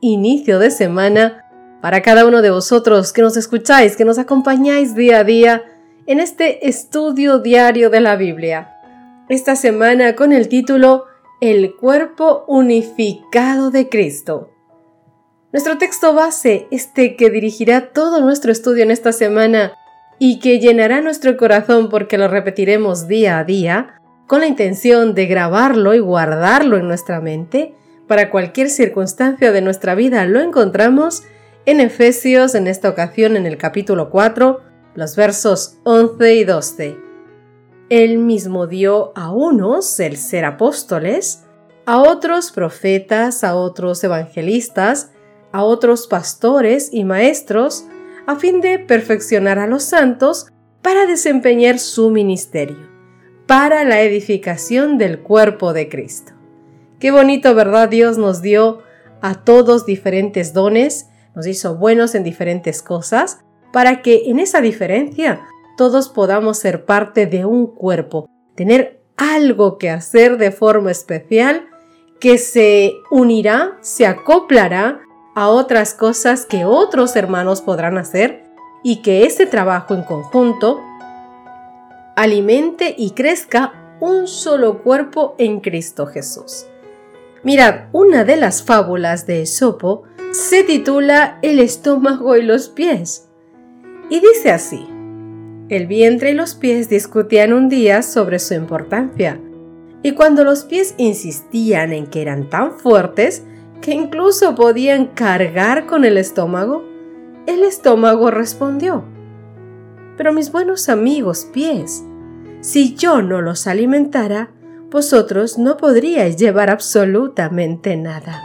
inicio de semana para cada uno de vosotros que nos escucháis, que nos acompañáis día a día en este estudio diario de la Biblia. Esta semana con el título El cuerpo unificado de Cristo. Nuestro texto base, este que dirigirá todo nuestro estudio en esta semana y que llenará nuestro corazón porque lo repetiremos día a día, con la intención de grabarlo y guardarlo en nuestra mente, para cualquier circunstancia de nuestra vida lo encontramos en Efesios, en esta ocasión en el capítulo 4, los versos 11 y 12. Él mismo dio a unos el ser apóstoles, a otros profetas, a otros evangelistas, a otros pastores y maestros, a fin de perfeccionar a los santos para desempeñar su ministerio para la edificación del cuerpo de Cristo. Qué bonito, ¿verdad? Dios nos dio a todos diferentes dones, nos hizo buenos en diferentes cosas, para que en esa diferencia todos podamos ser parte de un cuerpo, tener algo que hacer de forma especial que se unirá, se acoplará a otras cosas que otros hermanos podrán hacer y que ese trabajo en conjunto alimente y crezca un solo cuerpo en Cristo Jesús. Mirad, una de las fábulas de Esopo se titula El estómago y los pies. Y dice así, el vientre y los pies discutían un día sobre su importancia, y cuando los pies insistían en que eran tan fuertes que incluso podían cargar con el estómago, el estómago respondió, Pero mis buenos amigos pies, si yo no los alimentara, vosotros no podríais llevar absolutamente nada.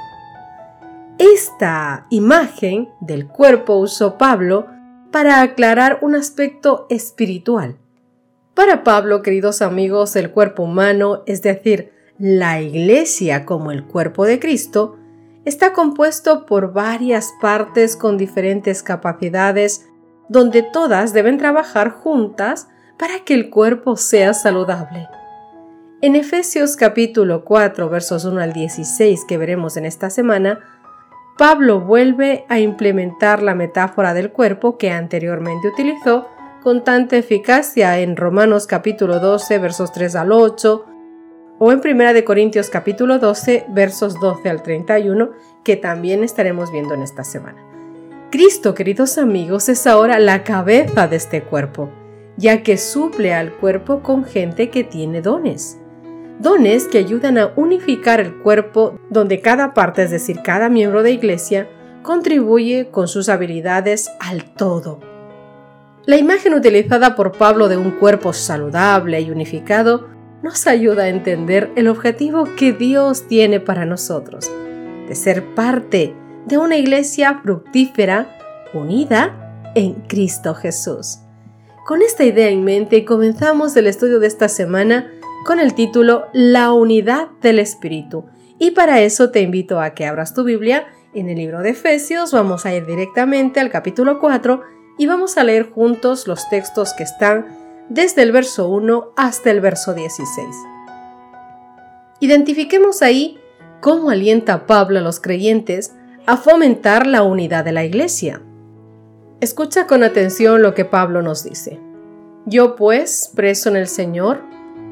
Esta imagen del cuerpo usó Pablo para aclarar un aspecto espiritual. Para Pablo, queridos amigos, el cuerpo humano, es decir, la iglesia como el cuerpo de Cristo, está compuesto por varias partes con diferentes capacidades, donde todas deben trabajar juntas para que el cuerpo sea saludable. En Efesios capítulo 4 versos 1 al 16 que veremos en esta semana, Pablo vuelve a implementar la metáfora del cuerpo que anteriormente utilizó con tanta eficacia en Romanos capítulo 12 versos 3 al 8 o en 1 de Corintios capítulo 12 versos 12 al 31 que también estaremos viendo en esta semana. Cristo, queridos amigos, es ahora la cabeza de este cuerpo ya que suple al cuerpo con gente que tiene dones. Dones que ayudan a unificar el cuerpo donde cada parte, es decir, cada miembro de iglesia, contribuye con sus habilidades al todo. La imagen utilizada por Pablo de un cuerpo saludable y unificado nos ayuda a entender el objetivo que Dios tiene para nosotros, de ser parte de una iglesia fructífera, unida en Cristo Jesús. Con esta idea en mente comenzamos el estudio de esta semana con el título La unidad del Espíritu. Y para eso te invito a que abras tu Biblia en el libro de Efesios, vamos a ir directamente al capítulo 4 y vamos a leer juntos los textos que están desde el verso 1 hasta el verso 16. Identifiquemos ahí cómo alienta Pablo a los creyentes a fomentar la unidad de la iglesia. Escucha con atención lo que Pablo nos dice. Yo pues, preso en el Señor,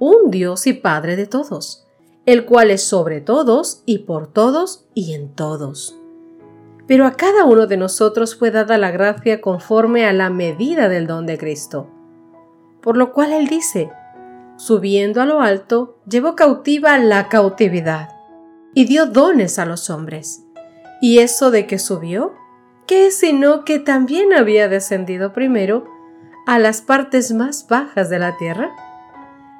un Dios y Padre de todos, el cual es sobre todos y por todos y en todos. pero a cada uno de nosotros fue dada la gracia conforme a la medida del don de Cristo. Por lo cual Él dice, subiendo a lo alto, llevó cautiva la cautividad y dio dones a los hombres. ¿Y eso de que subió? ¿Qué sino que también había descendido primero a las partes más bajas de la tierra?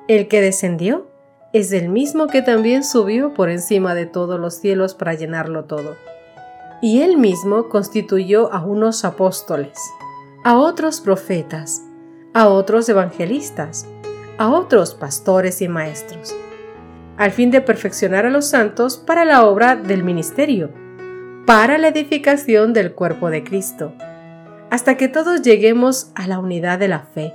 El que descendió es el mismo que también subió por encima de todos los cielos para llenarlo todo. Y él mismo constituyó a unos apóstoles, a otros profetas, a otros evangelistas, a otros pastores y maestros, al fin de perfeccionar a los santos para la obra del ministerio, para la edificación del cuerpo de Cristo, hasta que todos lleguemos a la unidad de la fe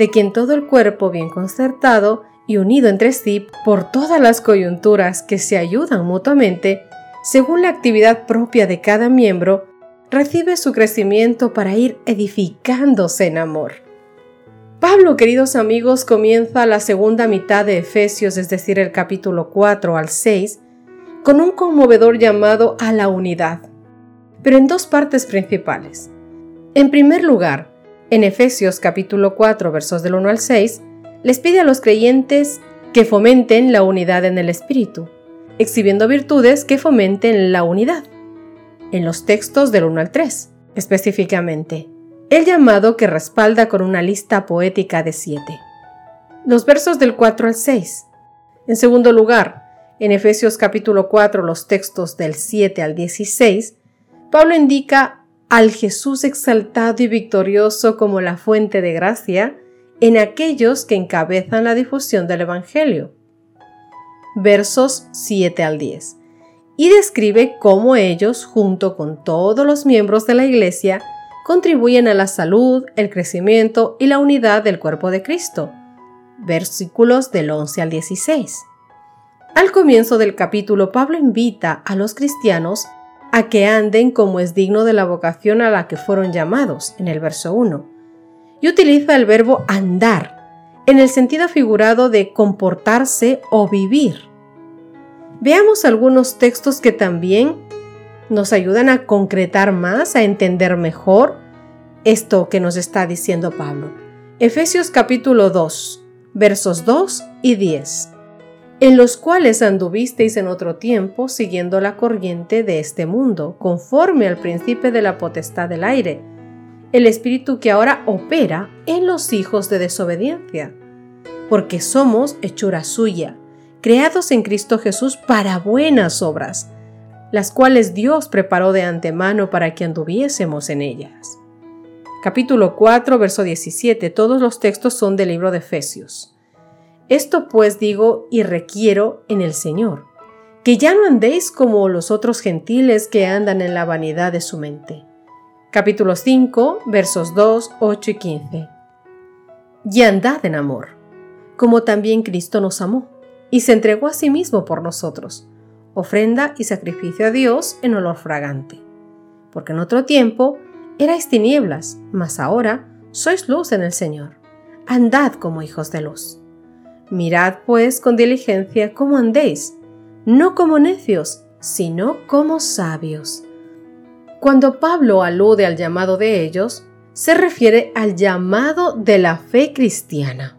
de quien todo el cuerpo bien concertado y unido entre sí por todas las coyunturas que se ayudan mutuamente, según la actividad propia de cada miembro, recibe su crecimiento para ir edificándose en amor. Pablo, queridos amigos, comienza la segunda mitad de Efesios, es decir, el capítulo 4 al 6, con un conmovedor llamado a la unidad, pero en dos partes principales. En primer lugar, en Efesios capítulo 4 versos del 1 al 6, les pide a los creyentes que fomenten la unidad en el Espíritu, exhibiendo virtudes que fomenten la unidad. En los textos del 1 al 3, específicamente, el llamado que respalda con una lista poética de siete. Los versos del 4 al 6. En segundo lugar, en Efesios capítulo 4, los textos del 7 al 16, Pablo indica al Jesús exaltado y victorioso como la fuente de gracia en aquellos que encabezan la difusión del Evangelio. Versos 7 al 10. Y describe cómo ellos, junto con todos los miembros de la Iglesia, contribuyen a la salud, el crecimiento y la unidad del cuerpo de Cristo. Versículos del 11 al 16. Al comienzo del capítulo, Pablo invita a los cristianos a que anden como es digno de la vocación a la que fueron llamados, en el verso 1. Y utiliza el verbo andar, en el sentido figurado de comportarse o vivir. Veamos algunos textos que también nos ayudan a concretar más, a entender mejor esto que nos está diciendo Pablo. Efesios capítulo 2, versos 2 y 10 en los cuales anduvisteis en otro tiempo siguiendo la corriente de este mundo, conforme al principio de la potestad del aire, el espíritu que ahora opera en los hijos de desobediencia, porque somos hechura suya, creados en Cristo Jesús para buenas obras, las cuales Dios preparó de antemano para que anduviésemos en ellas. Capítulo 4, verso 17. Todos los textos son del libro de Efesios. Esto pues digo y requiero en el Señor, que ya no andéis como los otros gentiles que andan en la vanidad de su mente. Capítulo 5, versos 2, 8 y 15. Y andad en amor, como también Cristo nos amó, y se entregó a sí mismo por nosotros, ofrenda y sacrificio a Dios en olor fragante. Porque en otro tiempo erais tinieblas, mas ahora sois luz en el Señor. Andad como hijos de luz. Mirad pues con diligencia cómo andéis, no como necios, sino como sabios. Cuando Pablo alude al llamado de ellos, se refiere al llamado de la fe cristiana.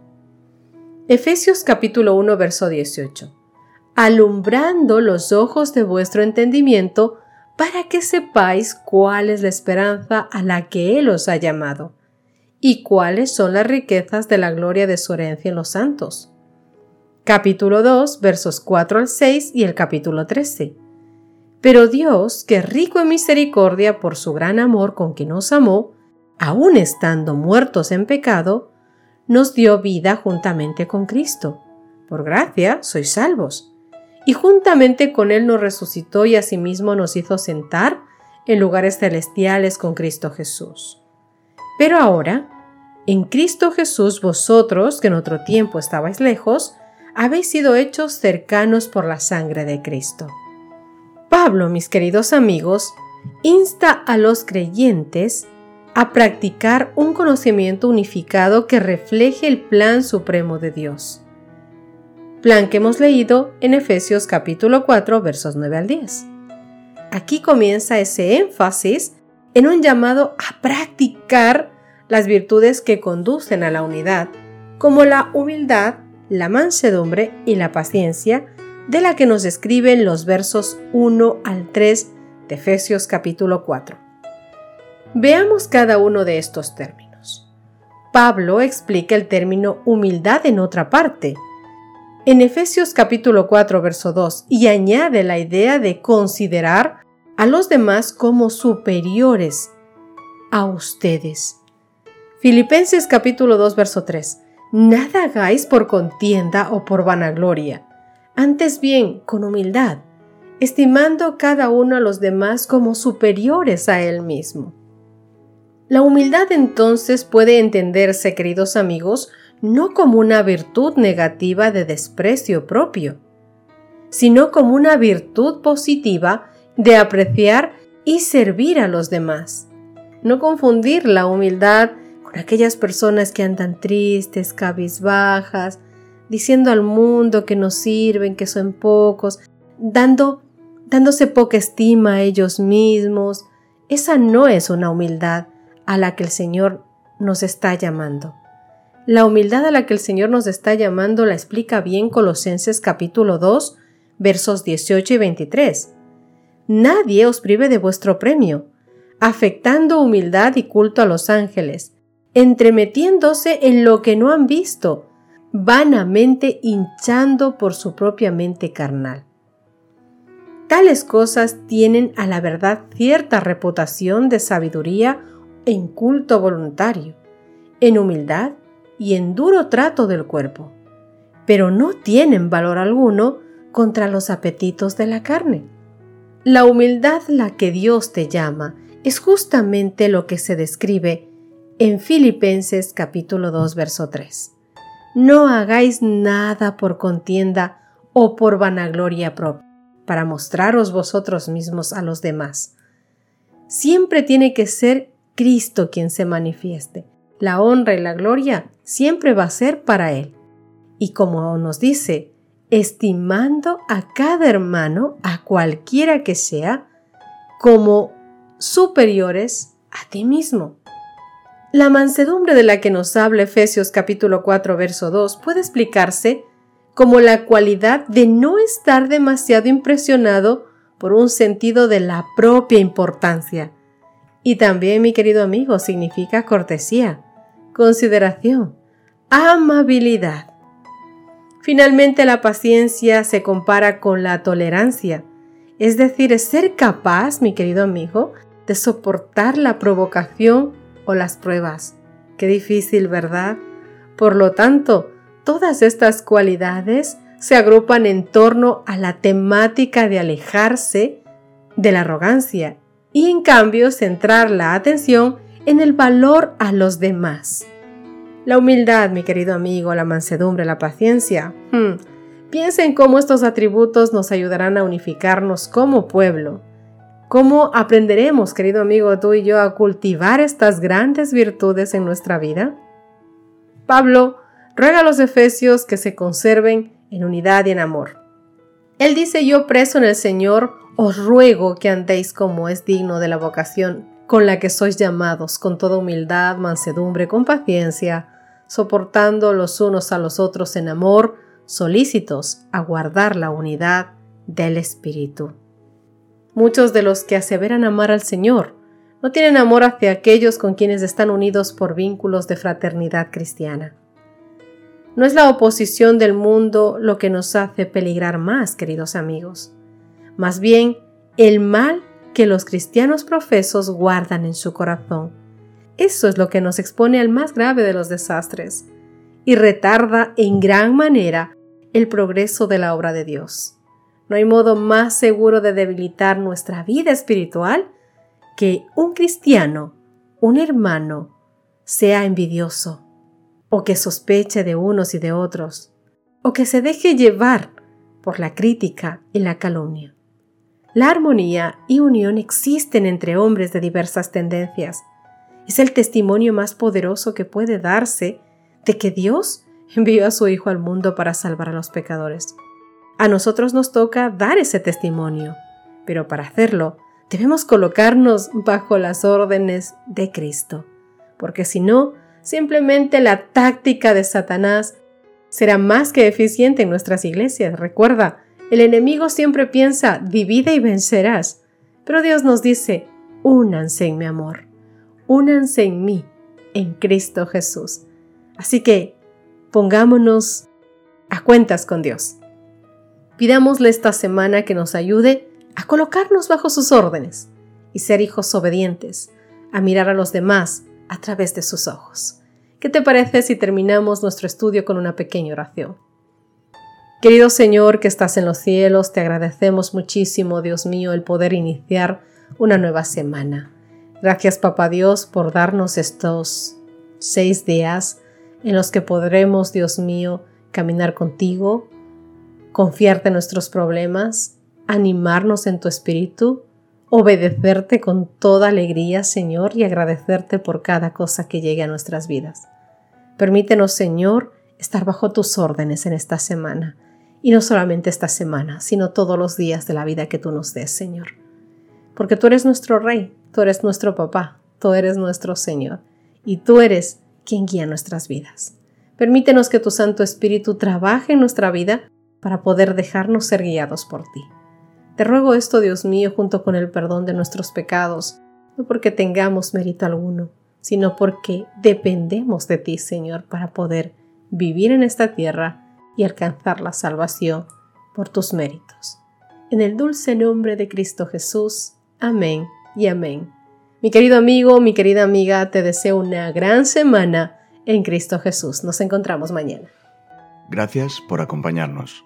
Efesios capítulo 1 verso 18. Alumbrando los ojos de vuestro entendimiento para que sepáis cuál es la esperanza a la que Él os ha llamado y cuáles son las riquezas de la gloria de su herencia en los santos capítulo 2, versos 4 al 6 y el capítulo 13. Pero Dios, que rico en misericordia por su gran amor con que nos amó, aun estando muertos en pecado, nos dio vida juntamente con Cristo. Por gracia sois salvos. Y juntamente con Él nos resucitó y asimismo nos hizo sentar en lugares celestiales con Cristo Jesús. Pero ahora, en Cristo Jesús vosotros, que en otro tiempo estabais lejos, habéis sido hechos cercanos por la sangre de Cristo. Pablo, mis queridos amigos, insta a los creyentes a practicar un conocimiento unificado que refleje el plan supremo de Dios. Plan que hemos leído en Efesios capítulo 4 versos 9 al 10. Aquí comienza ese énfasis en un llamado a practicar las virtudes que conducen a la unidad, como la humildad, la mansedumbre y la paciencia, de la que nos describen los versos 1 al 3 de Efesios capítulo 4. Veamos cada uno de estos términos. Pablo explica el término humildad en otra parte, en Efesios capítulo 4 verso 2, y añade la idea de considerar a los demás como superiores a ustedes. Filipenses capítulo 2 verso 3. Nada hagáis por contienda o por vanagloria, antes bien con humildad, estimando cada uno a los demás como superiores a él mismo. La humildad entonces puede entenderse, queridos amigos, no como una virtud negativa de desprecio propio, sino como una virtud positiva de apreciar y servir a los demás. No confundir la humildad aquellas personas que andan tristes, cabizbajas, diciendo al mundo que no sirven, que son pocos, dando, dándose poca estima a ellos mismos. Esa no es una humildad a la que el Señor nos está llamando. La humildad a la que el Señor nos está llamando la explica bien Colosenses capítulo 2, versos 18 y 23. Nadie os prive de vuestro premio, afectando humildad y culto a los ángeles, entremetiéndose en lo que no han visto, vanamente hinchando por su propia mente carnal. Tales cosas tienen a la verdad cierta reputación de sabiduría en culto voluntario, en humildad y en duro trato del cuerpo, pero no tienen valor alguno contra los apetitos de la carne. La humildad la que Dios te llama es justamente lo que se describe en Filipenses capítulo 2 verso 3. No hagáis nada por contienda o por vanagloria propia, para mostraros vosotros mismos a los demás. Siempre tiene que ser Cristo quien se manifieste. La honra y la gloria siempre va a ser para Él. Y como nos dice, estimando a cada hermano, a cualquiera que sea, como superiores a ti mismo. La mansedumbre de la que nos habla Efesios capítulo 4 verso 2 puede explicarse como la cualidad de no estar demasiado impresionado por un sentido de la propia importancia, y también, mi querido amigo, significa cortesía, consideración, amabilidad. Finalmente, la paciencia se compara con la tolerancia, es decir, ser capaz, mi querido amigo, de soportar la provocación o las pruebas. Qué difícil, ¿verdad? Por lo tanto, todas estas cualidades se agrupan en torno a la temática de alejarse de la arrogancia y en cambio centrar la atención en el valor a los demás. La humildad, mi querido amigo, la mansedumbre, la paciencia. Hmm. Piensa en cómo estos atributos nos ayudarán a unificarnos como pueblo. ¿Cómo aprenderemos, querido amigo, tú y yo, a cultivar estas grandes virtudes en nuestra vida? Pablo ruega a los efesios que se conserven en unidad y en amor. Él dice, yo preso en el Señor, os ruego que andéis como es digno de la vocación con la que sois llamados, con toda humildad, mansedumbre, con paciencia, soportando los unos a los otros en amor, solícitos a guardar la unidad del Espíritu. Muchos de los que aseveran amar al Señor no tienen amor hacia aquellos con quienes están unidos por vínculos de fraternidad cristiana. No es la oposición del mundo lo que nos hace peligrar más, queridos amigos más bien el mal que los cristianos profesos guardan en su corazón. Eso es lo que nos expone al más grave de los desastres y retarda en gran manera el progreso de la obra de Dios. No hay modo más seguro de debilitar nuestra vida espiritual que un cristiano, un hermano, sea envidioso, o que sospeche de unos y de otros, o que se deje llevar por la crítica y la calumnia. La armonía y unión existen entre hombres de diversas tendencias. Es el testimonio más poderoso que puede darse de que Dios envió a su Hijo al mundo para salvar a los pecadores. A nosotros nos toca dar ese testimonio, pero para hacerlo debemos colocarnos bajo las órdenes de Cristo, porque si no, simplemente la táctica de Satanás será más que eficiente en nuestras iglesias. Recuerda, el enemigo siempre piensa, divide y vencerás, pero Dios nos dice, únanse en mi amor, únanse en mí, en Cristo Jesús. Así que pongámonos a cuentas con Dios. Pidámosle esta semana que nos ayude a colocarnos bajo sus órdenes y ser hijos obedientes, a mirar a los demás a través de sus ojos. ¿Qué te parece si terminamos nuestro estudio con una pequeña oración? Querido Señor que estás en los cielos, te agradecemos muchísimo, Dios mío, el poder iniciar una nueva semana. Gracias, Papá Dios, por darnos estos seis días en los que podremos, Dios mío, caminar contigo, confiarte en nuestros problemas, animarnos en tu espíritu, obedecerte con toda alegría, Señor, y agradecerte por cada cosa que llegue a nuestras vidas. Permítenos, Señor, estar bajo tus órdenes en esta semana, y no solamente esta semana, sino todos los días de la vida que tú nos des, Señor. Porque tú eres nuestro Rey, tú eres nuestro Papá, tú eres nuestro Señor, y tú eres quien guía nuestras vidas. Permítenos que tu Santo Espíritu trabaje en nuestra vida para poder dejarnos ser guiados por ti. Te ruego esto, Dios mío, junto con el perdón de nuestros pecados, no porque tengamos mérito alguno, sino porque dependemos de ti, Señor, para poder vivir en esta tierra y alcanzar la salvación por tus méritos. En el dulce nombre de Cristo Jesús. Amén y amén. Mi querido amigo, mi querida amiga, te deseo una gran semana en Cristo Jesús. Nos encontramos mañana. Gracias por acompañarnos.